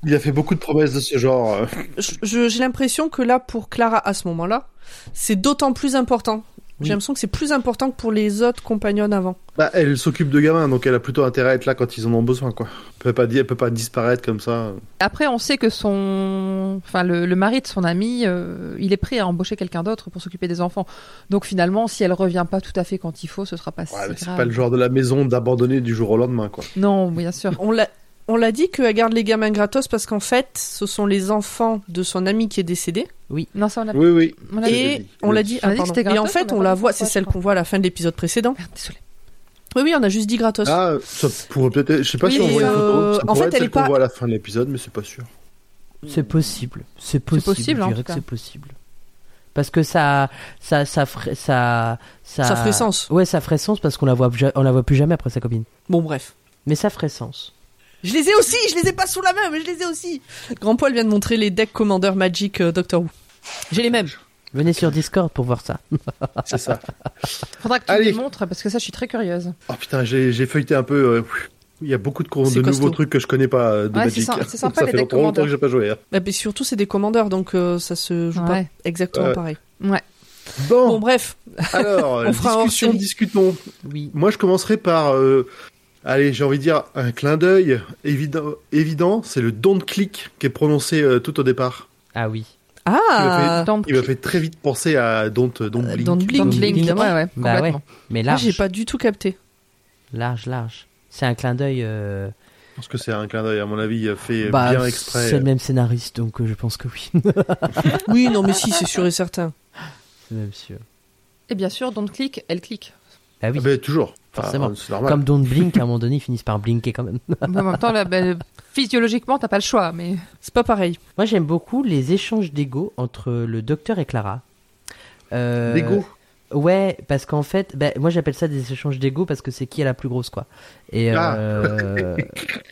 Il a fait beaucoup de promesses de ce genre. euh. Je- je- J'ai l'impression que là, pour Clara, à ce moment-là, c'est d'autant plus important. Oui. J'ai l'impression que c'est plus important que pour les autres compagnons avant. Bah, elle s'occupe de gamins, donc elle a plutôt intérêt à être là quand ils en ont besoin, quoi. Elle peut pas, elle peut pas disparaître comme ça. Après, on sait que son, enfin, le, le mari de son ami, euh, il est prêt à embaucher quelqu'un d'autre pour s'occuper des enfants. Donc finalement, si elle revient pas tout à fait quand il faut, ce sera pas si Ouais, mais c'est pas le genre de la maison d'abandonner du jour au lendemain, quoi. Non, bien sûr. On l'a. On l'a dit qu'elle garde les gamins gratos parce qu'en fait, ce sont les enfants de son ami qui est décédé. Non, ça on l'a. Oui, oui. on l'a dit. Et dit. on l'a Oui. dit. Ah, dit que pardon. c'était Et en gratos, fait, on la dit voit. C'est celle qu'on voit à la fin de l'épisode précédent. Merde, désolé. Oui, oui, on a juste dit gratos. Ah, ça pourrait peut-être. Je sais pas Oui, si on voit une euh, photo. Ça en fait, être elle celle est pas- qu'on voit à la fin de l'épisode, mais c'est pas sûr. C'est possible. C'est possible. possible, je dirais que c'est possible. Parce que ça, ça, ça ferait, ça, ça, Ça ferait sens. Ouais, ça ferait sens parce qu'on la voit, on la voit plus jamais après sa copine. Bon, bref. Mais ça ferait sens. Je les ai aussi, je les ai pas sous la main, mais je les ai aussi. Grand Poil vient de montrer les decks Commander Magic euh, Doctor Who. J'ai les mêmes. Venez sur Discord pour voir ça. C'est ça. Faudra que tu Allez. les montres parce que ça, je suis très curieuse. Oh putain, j'ai j'ai feuilleté un peu. euh, Il y a beaucoup de, cours- C'est de nouveaux costaud. trucs que je connais pas euh, de Ouais, Magic. c'est sympa- c'est sympa, ça les fait decks longtemps, que j'ai pas joué. hein. Bah, mais surtout, c'est des commandeurs, donc euh, ça se joue Ouais. pas exactement Ouais. pareil. Ouais. Bon, Bon, bref. alors, On fera discussion, discutons. Oui. Moi, je commencerai par, euh, allez, j'ai envie de dire un clin d'œil évident. évident c'est le don't click qui est prononcé euh, tout au départ. Ah oui. Ah, Don't, Il m'a fait très vite penser à don't, don't Euh, blink. don't blink. don't blink. évidemment. Ouais, ouais, Bah ouais. Mais Moi, large, j'ai pas du tout capté. large, large. C'est un clin d'œil. euh, Je pense que c'est un clin d'œil, à mon avis, fait bah, bien exprès. C'est le même scénariste, donc euh, je pense que oui. Oui, non, mais si, c'est sûr et certain. c'est même sûr. Et bien sûr, don't click, elle clique. Ah oui. Ah ben, toujours. Forcément. normal. Comme Don't Blink, à un moment donné, ils finissent par blinker quand même. Mais en même temps, là, ben, physiologiquement, t'as pas le choix. Mais C'est pas pareil. Moi, j'aime beaucoup les échanges d'ego entre le docteur et Clara. Euh, D'ego. Ouais, parce qu'en fait, ben, moi j'appelle ça des échanges d'ego parce que c'est qui est la plus grosse, quoi. Et, Ah. euh,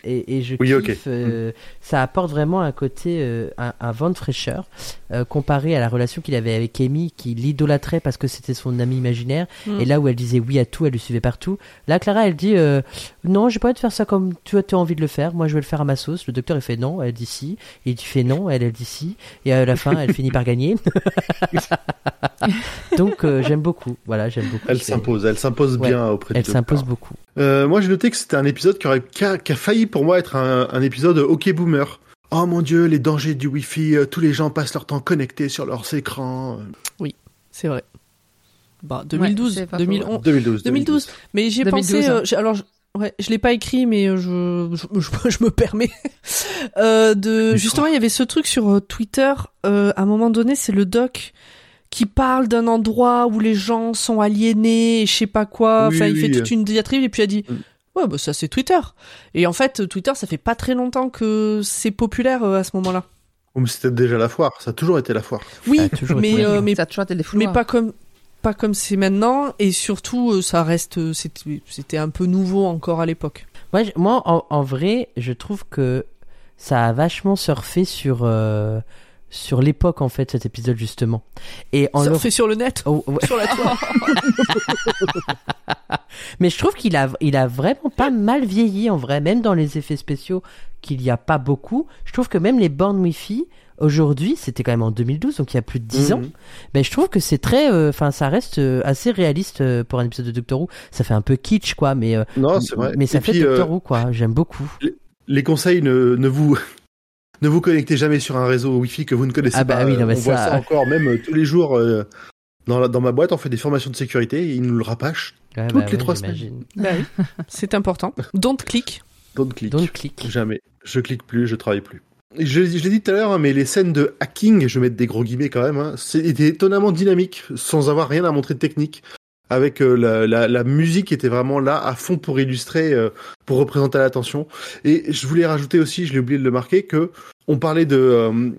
et, et je Oui, kiffe, euh, ça apporte vraiment un côté, euh, un, un vent de fraîcheur euh, comparé à la relation qu'il avait avec Amy, qui l'idolâtrait parce que c'était son ami imaginaire. Mm. Et là où elle disait oui à tout, elle le suivait partout. Là, Clara, elle dit euh, non, j'ai pas envie de faire ça comme tu as tu as envie de le faire. Moi, je vais le faire à ma sauce. Le docteur, il fait non, elle dit si. Et tu fais non, elle, elle dit si. Et à la fin, elle finit par gagner. Donc, euh, j'aime beaucoup. Voilà, j'aime beaucoup. Elle C'est- s'impose, elle s'impose Ouais, bien auprès du Elle s'impose beaucoup. Euh, moi, j'ai noté que c'était un épisode qui, aurait, qui, a, qui a failli pour moi être un, un épisode OK Boomer. Oh mon dieu, les dangers du Wi-Fi, euh, tous les gens passent leur temps connectés sur leurs écrans. C'est vrai. Bah, 2012, c'est pas faux, 2011. 2012. 2012. Mais j'ai 2012, pensé. euh, hein. alors, je- ouais, je l'ai pas écrit, mais euh, je, je, je, je me permets. euh, de, justement, il y avait ce truc sur euh, Twitter. euh, à un moment donné, c'est le doc qui parle d'un endroit où les gens sont aliénés et je sais pas quoi. Oui, enfin, il fait toute une diatribe et puis il a dit. Mm. Ouais, bah ça c'est Twitter. Et en fait, Twitter, ça fait pas très longtemps que c'est populaire euh, à ce moment-là. Oh, mais c'était déjà la foire, ça a toujours été la foire. Oui, Ça mais, la euh, mais ça a toujours été des mais fouloirs. pas comme pas comme c'est maintenant et surtout euh, ça reste euh, c'était un peu nouveau encore à l'époque Moi, en, en vrai, je trouve que ça a vachement surfé sur, euh, sur l'époque, en fait, cet épisode, justement. Et en ça le- fait sur le net Oh, ouais. sur la toile Mais je trouve qu'il a, il a vraiment pas mal vieilli en vrai, même dans les effets spéciaux qu'il y a pas beaucoup. Je trouve que même les bornes Wi-Fi aujourd'hui, c'était quand même en 2012, donc il y a plus de 10 ans. Ben je trouve que c'est très, euh, enfin ça reste euh, assez réaliste euh, pour un épisode de Doctor Who. Ça fait un peu kitsch quoi, mais euh, Non, c'est vrai. mais ça Et fait puis, Doctor euh, Who quoi. J'aime beaucoup. les conseils ne, ne vous ne vous connectez jamais sur un réseau Wi-Fi que vous ne connaissez Ah bah pas. oui, non, mais on voit ça- ça encore même euh, tous les jours euh, dans, la- dans ma boîte. On fait des formations de sécurité et ils nous le rapachent Ouais, Toutes bah les ouais, trois semaines. Bah oui, c'est important. Don't click. Don't click. Don't click. Jamais. Je clique plus, je travaille plus. Je, je l'ai dit tout à l'heure, hein, mais les scènes de hacking, je vais mettre des gros guillemets quand même, hein, c'était étonnamment dynamique, sans avoir rien à montrer de technique. Avec euh, la, la, la musique qui était vraiment là à fond pour illustrer, euh, pour représenter l'attention. Et je voulais rajouter aussi, je l'ai oublié de le marquer, que on parlait de euh,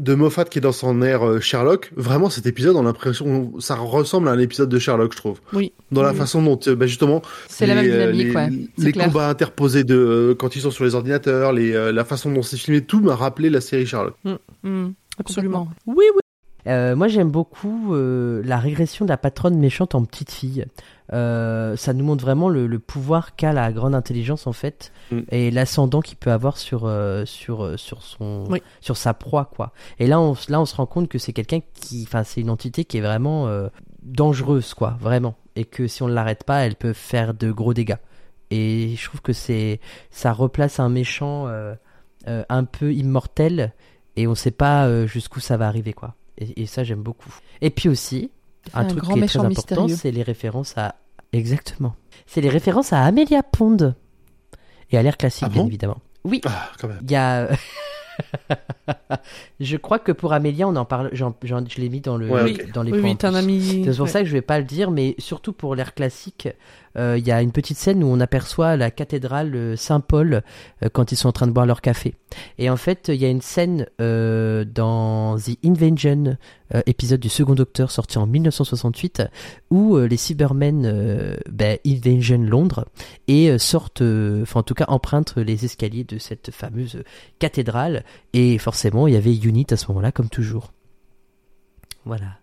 de Moffat qui est dans son air euh, Sherlock. Vraiment, cet épisode, on a l'impression, ça ressemble à un épisode de Sherlock, je trouve. Oui. Dans la Oui. façon dont, euh, bah, justement, C'est la même les, euh, dynamique, les, ouais. les C'est clair. combats interposés de euh, quand ils sont sur les ordinateurs, les, euh, la façon dont c'est filmé, tout m'a rappelé la série Sherlock. Hmm, Absolument. complètement. Oui, oui. Euh, moi, j'aime beaucoup euh, la régression de la patronne méchante en petite fille. Euh, ça nous montre vraiment le, le pouvoir qu'a la grande intelligence en fait Mm. et l'ascendant qu'il peut avoir sur euh, sur sur son Oui. sur sa proie quoi. Et là, on là, on se rend compte que c'est quelqu'un qui, enfin, c'est une entité qui est vraiment euh, dangereuse quoi, vraiment, et que si on ne l'arrête pas, elle peut faire de gros dégâts. Et je trouve que c'est ça replace un méchant euh, euh, un peu immortel et on sait pas euh, jusqu'où ça va arriver quoi. Et, et ça j'aime beaucoup. Et puis aussi un, Un truc grand qui est très méchant important, mystérieux. c'est les références à exactement. C'est les références à Amelia Pond et à l'air classique Ah bien bon? évidemment. Oui, Ah, quand même. il y a. je crois que pour Amélia, on en parle. je l'ai mis dans le Ouais, Oui. ok. dans les Oui, points oui, un ami. C'est pour ouais. ça que je vais pas le dire, mais surtout pour l'air classique, euh, il y a une petite scène où on aperçoit la cathédrale euh, Saint-Paul euh, quand ils sont en train de boire leur café. Et en fait, il y a une scène euh, dans The euh, épisode du Second Docteur sorti en 1968, où euh, les Cybermen euh, ben, Londres et euh, sortent, euh, enfin en tout cas empruntent les escaliers de cette fameuse cathédrale. Et forcément, il y avait Unit à ce moment-là, comme toujours. Voilà.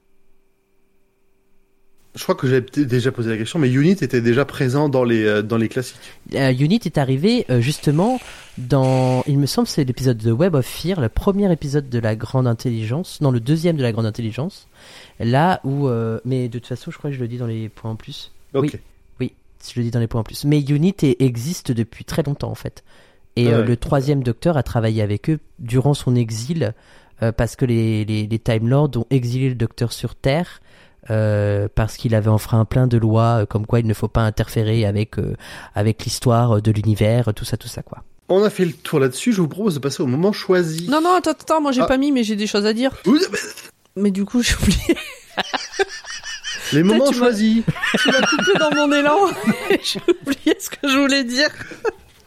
Je crois que j'avais déjà posé la question, mais Unit était déjà présent dans les, euh, dans les classiques. Euh, Unit est arrivé euh, justement dans, il me semble, c'est l'épisode de Web of Fear, le premier épisode de la Grande Intelligence, non, le deuxième de la Grande Intelligence, là où, euh, mais de toute façon, je crois que je le dis dans les points en plus. Ok. Oui. Oui, je le dis dans les points en plus. Mais Unit existe depuis très longtemps en fait. Et Ah ouais. le troisième docteur a travaillé avec eux durant son exil parce que les, les, les Time Lords ont exilé le docteur sur Terre. Euh, parce qu'il avait enfreint plein de lois euh, comme quoi il ne faut pas interférer avec euh, avec l'histoire de l'univers tout ça tout ça quoi On a fait le tour là-dessus, je vous propose de passer au moment choisi. Non, non, attends, attends, moi j'ai Ah. pas mis, mais j'ai des choses à dire. Mais du coup, j'ai oublié. Les moments tu choisis. Tu m'as coupé dans mon élan. j'ai oublié ce que je voulais dire.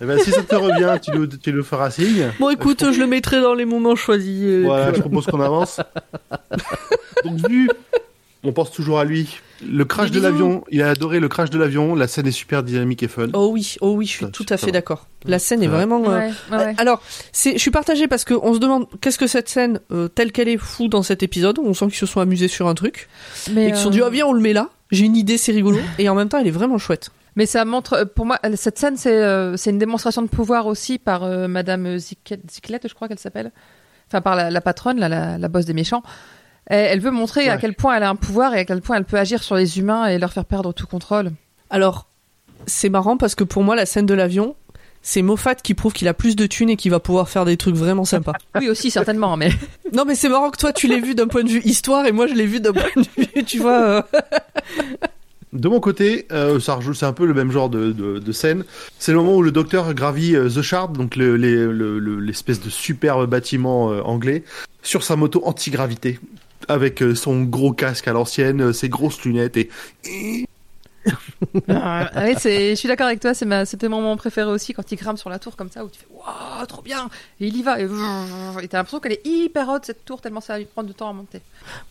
Eh ben, si ça te revient, tu nous, tu nous feras signe. Bon, écoute, je le mettrai dans les moments choisis. Voilà, je propose qu'on avance. Donc, vu, on pense toujours à lui. Le crash de l'avion, il a adoré le crash de l'avion. La scène est super dynamique et fun. Oh oui, oh oui, je suis Ça, tout à fait d'accord. La scène est Ouais. vraiment. euh, Ouais, ouais, ouais. Alors, c'est, je suis partagée parce que on se demande qu'est-ce que cette scène euh, telle qu'elle est fou dans cet épisode. On sent qu'ils se sont amusés sur un truc Mais, et qu'ils se sont dit ah viens on le met là. J'ai une idée, c'est rigolo. et en même temps, elle est vraiment chouette. Mais ça montre, pour moi, cette scène, c'est euh, c'est une démonstration de pouvoir aussi par euh, Madame Ziclette, je crois qu'elle s'appelle. Enfin, par la, la patronne, la, la, la boss des méchants. Elle, elle veut montrer à quel point elle a un pouvoir et à quel point elle peut agir sur les humains et leur faire perdre tout contrôle. Alors, c'est marrant parce que pour moi, la scène de l'avion, c'est Moffat qui prouve qu'il a plus de thunes et qu'il va pouvoir faire des trucs vraiment sympas. Oui, aussi, certainement, mais. non, mais c'est marrant que toi, tu l'aies vu d'un point de vue histoire et moi, je l'ai vu d'un point de vue, tu vois. euh, De mon côté, euh, ça rejoue- c'est un peu le même genre de, de, de scène. C'est le moment où le docteur gravit euh, The Shard, donc le- les- le- le- l'espèce de superbe bâtiment euh, anglais, sur sa moto anti-gravité, avec euh, son gros casque à l'ancienne, euh, ses grosses lunettes et Ah oui, c'est, je suis d'accord avec toi, c'est ma, c'était mon moment préféré aussi quand il grimpe sur la tour comme ça où tu fais waouh, trop bien Et il y va et, et t'as l'impression qu'elle est hyper haute cette tour tellement ça va lui prendre du temps à monter.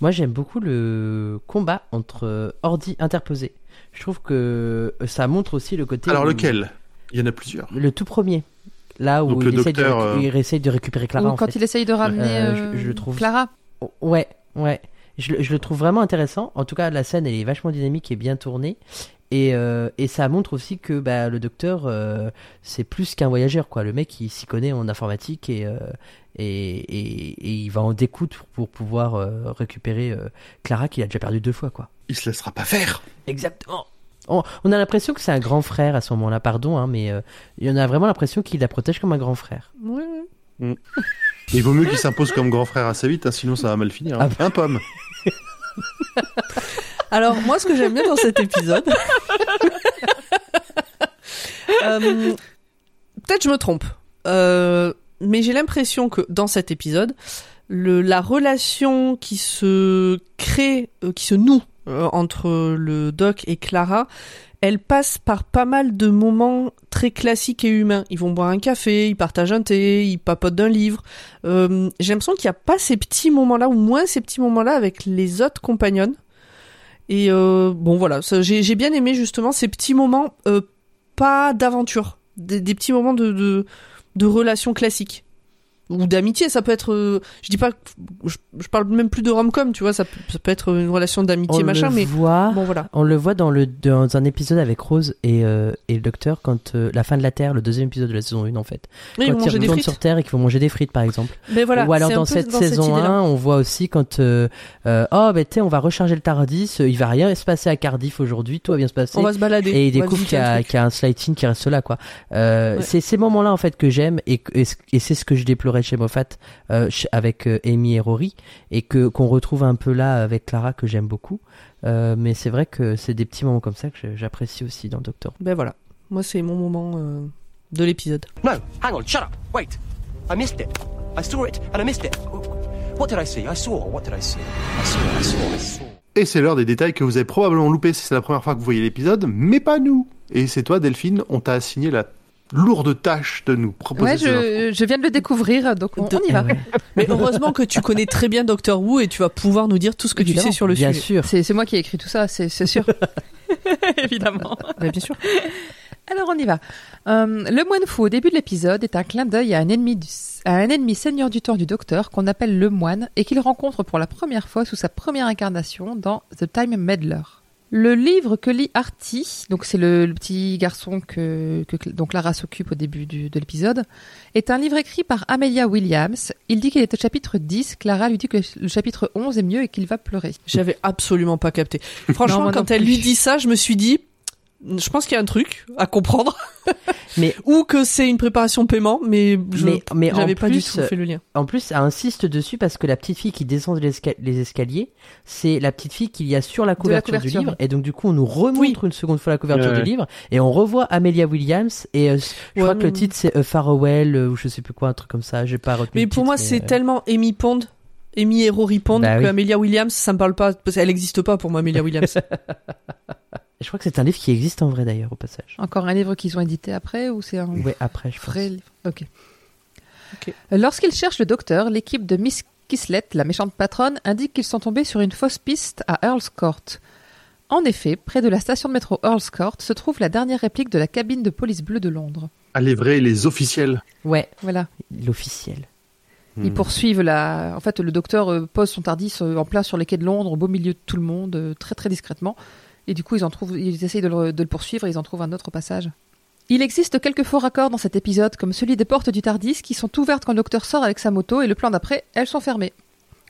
moi j'aime beaucoup le combat entre euh, ordi interposés je trouve que ça montre aussi le côté Alors où- lequel? Il y en a plusieurs. le tout premier là où Donc, il, le essaye de, docteur, euh, il essaye de récupérer Clara Ou en quand fait. il essaye de ramener Euh, je- euh, je le trouve- Clara. Ouais, ouais. Je, le- je le trouve vraiment intéressant. En tout cas, la scène, elle est vachement dynamique et bien tournée. Et, euh, et ça montre aussi que bah, le docteur, euh, c'est plus qu'un voyageur. quoi. Le mec, il s'y connaît en informatique et, euh, et, et, et il va en découdre pour, pour pouvoir euh, récupérer euh, Clara qu'il a déjà perdu deux fois. quoi. Il se laissera pas faire. Exactement. On, on a l'impression que c'est un grand frère à ce moment-là, pardon, hein, mais euh, il y en a vraiment l'impression qu'il la protège comme un grand frère. ouais, ouais. Il vaut mieux qu'il s'impose comme grand frère assez vite, hein, sinon ça va mal finir. hein. Un pomme. Alors, moi, ce que j'aime bien dans cet épisode, Euh, Peut-être je me trompe, Euh, mais j'ai l'impression que dans cet épisode, le, la relation qui se crée, euh, qui se noue entre le doc et Clara, elle passe par pas mal de moments très classiques et humains. Ils vont boire un café, ils partagent un thé, ils papotent d'un livre. Euh, j'ai l'impression qu'il n'y a pas ces petits moments-là, ou moins ces petits moments-là avec les autres compagnons. Et euh, bon voilà, j'ai bien aimé justement ces petits moments, euh, pas d'aventure, des, des petits moments de, de, de relations classiques ou d'amitié. Ça peut être, euh, je dis pas, je, je parle même plus de rom-com, tu vois, ça, peut- ça peut être une relation d'amitié machin, le mais voit. bon voilà. On le voit dans, le, dans un épisode avec Rose et, euh, et le docteur quand euh, la fin de la Terre, le deuxième épisode de la saison 1 en fait. Oui, quand ils retournent sur Terre et qu'ils vont manger des frites par exemple. Mais voilà. Ou alors dans cette dans cette saison idée-là. 1, on voit aussi quand euh, euh, oh ben tu on va recharger le Tardis, il va rien se passer à Cardiff aujourd'hui, tout va bien se passer. On va se balader. Et il découvre qu'il y, qu'il y a un sliding qui reste là, quoi. Euh, Ouais. C'est ces moments-là, en fait, que j'aime et, et, et c'est ce que je déplorais chez Moffat euh, avec euh, Amy et Rory et que qu'on retrouve un peu là avec Clara que j'aime beaucoup. Euh, mais c'est vrai que c'est des petits moments comme ça que j'apprécie aussi dans Doctor. Ben voilà. Moi, c'est mon moment euh, de l'épisode. No, hang on, shut up. Wait. I missed it. I saw it and I missed it. What did I see? I saw. What did I see? I saw, I saw, I saw. Et c'est l'heure des détails que vous avez probablement loupés si c'est la première fois que vous voyez l'épisode, mais pas nous. Et c'est toi, Delphine, on t'a assigné la lourde tâche de nous proposer Ouais, je, je viens de le découvrir, donc on, on y va. Ouais. Mais heureusement que tu connais très bien Doctor Who et tu vas pouvoir nous dire tout ce que tu sais sur le Bien sujet. sûr. C'est c'est moi qui ai écrit tout ça, c'est c'est sûr. Évidemment. Ben, bien sûr. Alors on y va. Euh, le moine fou au début de l'épisode est un clin d'œil à un ennemi du- à un ennemi seigneur du temps du docteur qu'on appelle le moine et qu'il rencontre pour la première fois sous sa première incarnation dans The Time Meddler. Le livre que lit Artie, donc c'est le, le petit garçon que, que donc Clara s'occupe au début du- de l'épisode, est un livre écrit par Amelia Williams. Il dit qu'il est au chapitre 10, Clara lui dit que le chapitre 11 est mieux et qu'il va pleurer. J'avais absolument pas capté. Franchement, non quand elle plus. lui dit ça, je me suis dit, je pense qu'il y a un truc à comprendre. Mais- ou que c'est une préparation de paiement, mais je Mais- mais j'avais pas du plus, tout fait le lien. En plus, elle insiste dessus parce que la petite fille qui descend les, esca- les escaliers, c'est la petite fille qu'il y a sur la couverture, du couverture, livre. Et donc, du coup, on nous remontre une seconde fois la couverture Ouais, du livre et on revoit Amelia Williams. Et euh, je Ouais, crois que le titre c'est A Farewell euh, ou je sais plus quoi, un truc comme ça. J'ai pas retenu. Mais pour titre, moi, c'est euh, tellement Amy Pond, Amy et Rory Pond, Bah que oui. Amelia Williams, ça me parle pas, parce qu'elle existe pas pour moi, Amelia Williams. Je crois que c'est un livre qui existe en vrai d'ailleurs au passage. Encore un livre qu'ils ont édité après ou c'est un Ouais, après, je pense. vrai livre? Ok. Ok. Lorsqu'ils cherchent le docteur, l'équipe de Miss Kislet, la méchante patronne, indique qu'ils sont tombés sur une fausse piste à Earl's Court. En effet, près de la station de métro Earl's Court se trouve la dernière réplique de la cabine de police bleue de Londres. Ah, les vrais, les officiels. Ouais, Voilà. l'officiel. Ils Hmm. poursuivent la. En fait, le docteur euh, pose son tardis euh, en plein sur les quais de Londres, au beau milieu de tout le monde, euh, très très discrètement. Et du coup, ils en trouvent, ils essayent de le, de le poursuivre et ils en trouvent un autre au passage. Il existe quelques faux raccords dans cet épisode, comme celui des portes du Tardis qui sont ouvertes quand le docteur sort avec sa moto et le plan d'après, elles sont fermées.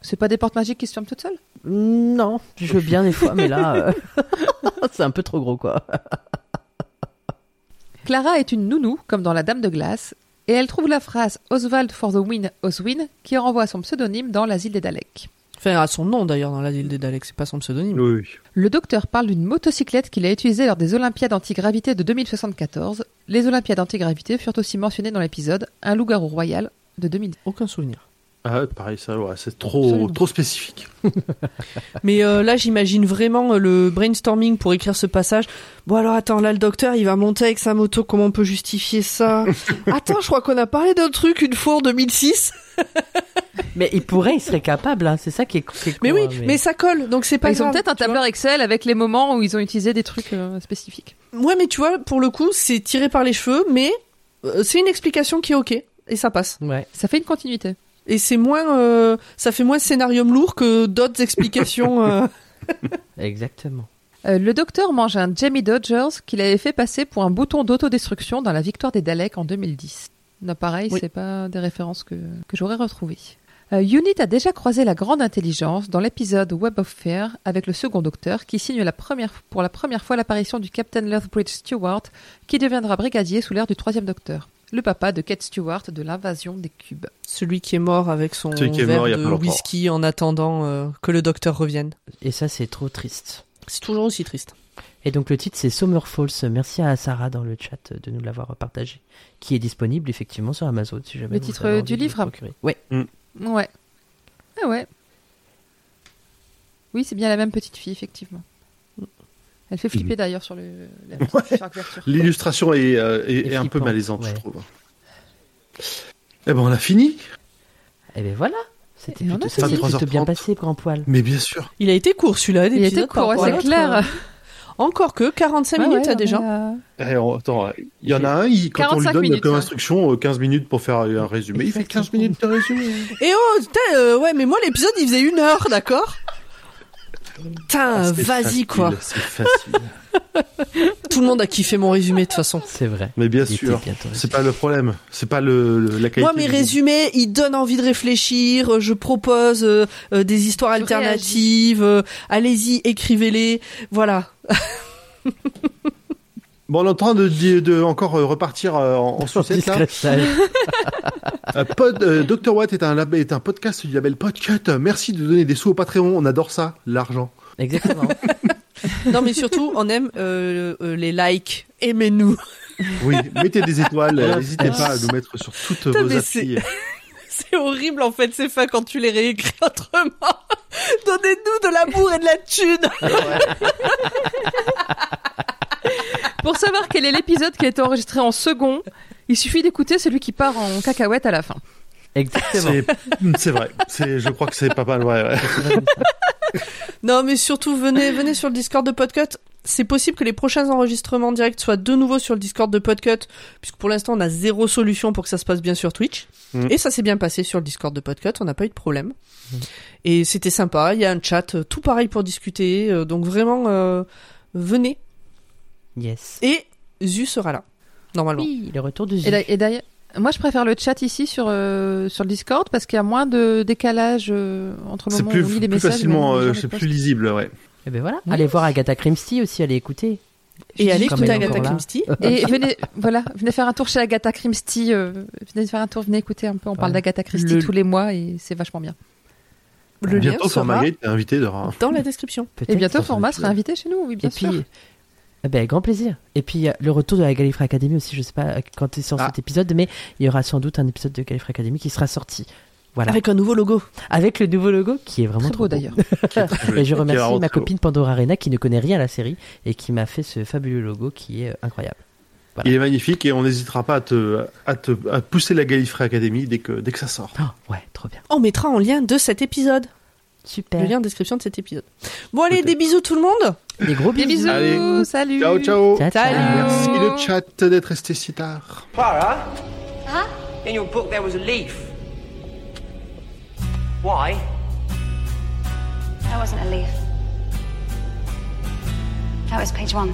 C'est pas des portes magiques qui se ferment toutes seules? Non, je veux bien des fois, mais là, euh, c'est un peu trop gros quoi. Clara est une nounou, comme dans La Dame de Glace, et elle trouve la phrase Oswald for the win, Oswin, qui renvoie à son pseudonyme dans l'asile des Daleks. Enfin, à son nom d'ailleurs dans la ville des Daleks, c'est pas son pseudonyme. Oui, oui. Le docteur parle d'une motocyclette qu'il a utilisée lors des Olympiades antigravité de 2074. Les Olympiades antigravité furent aussi mentionnées dans l'épisode Un loup-garou royal de 2010. Aucun souvenir. Ah, pareil, ça, ouais, c'est trop, Absolument. trop spécifique. Mais euh, là, j'imagine vraiment euh, le brainstorming pour écrire ce passage. Bon alors attends, là le docteur, il va monter avec sa moto. Comment on peut justifier ça? Attends, je crois qu'on a parlé d'un truc une fois en 2006. Mais il pourrait, il serait capable, hein. c'est ça qui est, qui est con, Mais oui, hein, mais... ça colle, donc c'est pas ils ont peut-être un tableur Excel avec les moments où ils ont utilisé des trucs euh, spécifiques. Ouais, mais tu vois, pour le coup, c'est tiré par les cheveux, mais euh, c'est une explication qui est ok et ça passe. Ouais. Ça fait une continuité. Et c'est moins, euh, ça fait moins scénarium lourd que d'autres explications. euh. Exactement. Euh, le docteur mange un Jamie Dodgers qu'il avait fait passer pour un bouton d'autodestruction dans la victoire des Daleks en 2010. Non, pareil, Oui. c'est pas des références que, que j'aurais retrouvées. Euh, Unit a déjà croisé la grande intelligence dans l'épisode Web of Fear avec le second docteur qui signe la première, pour la première fois l'apparition du Captain Lethbridge Stewart qui deviendra brigadier sous l'ère du troisième docteur. Le papa de Kate Stewart de l'invasion des cubes. Celui qui est mort avec son verre mort de whisky en attendant euh, que le docteur revienne. Et ça, c'est trop triste. C'est toujours aussi triste. Et donc le titre c'est Summer Falls. Merci à Sarah dans le chat de nous l'avoir partagé, qui est disponible effectivement sur Amazon si jamais. Le vous titre avez envie du livre procurer. Ouais. Ouais. Ah ouais. Oui, c'est bien la même petite fille, effectivement. Elle fait flipper d'ailleurs sur, le, la Ouais. sur la couverture. L'illustration est, euh, est, Et est un peu malaisante, je trouve. Eh ben, on a fini. Et ben voilà. C'était a bien 23h30. passé, grand poil. Mais bien sûr. Il a été court celui-là. Il était court, ouais, c'est clair. Encore que 45 Ouais, minutes ouais, on déjà. a- Eh, on- attends, il y en a un, il, quand on lui 45 donne minutes, comme ouais. instruction euh, 15 minutes pour faire un résumé, il fait 15 minutes de résumé. Et oh, putain, euh, ouais, mais moi l'épisode il faisait une heure, d'accord? Putain, Ah, vas-y quoi. C'est facile. Tout le monde a kiffé mon résumé de toute façon. C'est vrai. Mais bien Il sûr, c'est pas le problème. C'est pas le, le- la qualité. Moi, mes résumés, ils donnent envie de réfléchir. euh, Je propose euh, euh, des histoires alternatives. euh, Allez-y, écrivez-les. Voilà. Bon, on est en train de, de, de encore euh, repartir euh, en, en sucette, là. Euh, Pod, euh, Dr. Watt est un, lab- est un podcast du label Podcut. Merci de donner des sous au Patreon. On adore ça, l'argent. Exactement. Non, mais surtout, on aime euh, euh, les likes. Aimez-nous. Oui, mettez des étoiles. N'hésitez pas à nous mettre sur toutes vos applis. C'est horrible en fait, c'est fin quand tu les réécris autrement. Donnez-nous de l'amour et de la thune. Pour savoir quel est l'épisode qui a été enregistré en second, il suffit d'écouter celui qui part en cacahuète à la fin. Exactement. C'est c'est vrai. Je crois que c'est pas mal. Ouais, ouais. Non, mais surtout, venez, venez sur le Discord de Podcut. C'est possible que les prochains enregistrements directs soient de nouveau sur le Discord de Podcut, puisque pour l'instant, on a zéro solution pour que ça se passe bien sur Twitch. Mm. Et ça s'est bien passé sur le Discord de Podcut, on n'a pas eu de problème. Et c'était sympa, il y a un chat, euh, tout pareil pour discuter, euh, donc vraiment, euh, venez. Yes. Et Zu sera là, normalement. Oui, le retour de Zu. Et d'ailleurs, moi je préfère le chat ici sur, euh, sur le Discord parce qu'il y a moins de décalage euh, entre le C'est moment plus, où on lit les plus messages. facilement, euh, gens les c'est postent. plus lisible, ouais. Et ben voilà. Oui. Allez voir Agatha Christie aussi, allez écouter. Et allez écouter Agatha. Christie. Et venez, voilà, venez faire un tour chez Agatha Christie. euh, venez faire un tour, venez écouter un peu. On parle d'Agatha Christie Le- tous les mois et c'est vachement bien. Le lien Bientôt, sera Marguerite est invité de dans la description. Et bientôt, Format sera invité chez nous, oui, bien Et sûr. puis, eh ben, grand plaisir. Et puis, euh, le retour de la Gallifrey Academy aussi, je sais pas euh, quand tu sort Ah. cet épisode, mais il y aura sans doute un épisode de Gallifrey Academy qui sera sorti. Voilà. Avec, Avec un nouveau logo. le nouveau logo qui est vraiment Très trop beau d'ailleurs. Et je remercie ma copine Pandora Arena qui ne connaît rien à la série et qui m'a fait ce fabuleux logo qui est euh, incroyable. Il est magnifique et on n'hésitera pas à te, à te à pousser la Gallifrey Academy dès que, dès que ça sort. Oh, ouais, trop bien. On mettra en lien de cet épisode. Super. Le lien en description de cet épisode. Bon allez, des bisous tout le monde. Des gros Des bisous. bisous, Allez. salut. Ciao, ciao. Ciao, ciao. Salut. Merci le chat d'être resté si tard. Clara? Huh? In your book there was a leaf. Why? That wasn't a leaf. That was page one.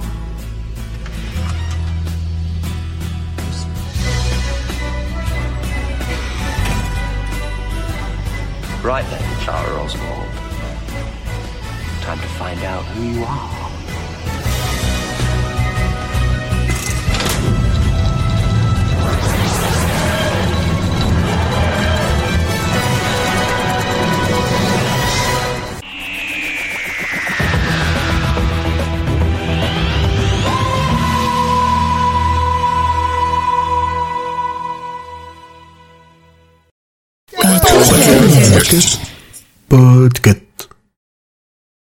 Right then, Clara Oswald. Time to find out who you are. Podcast.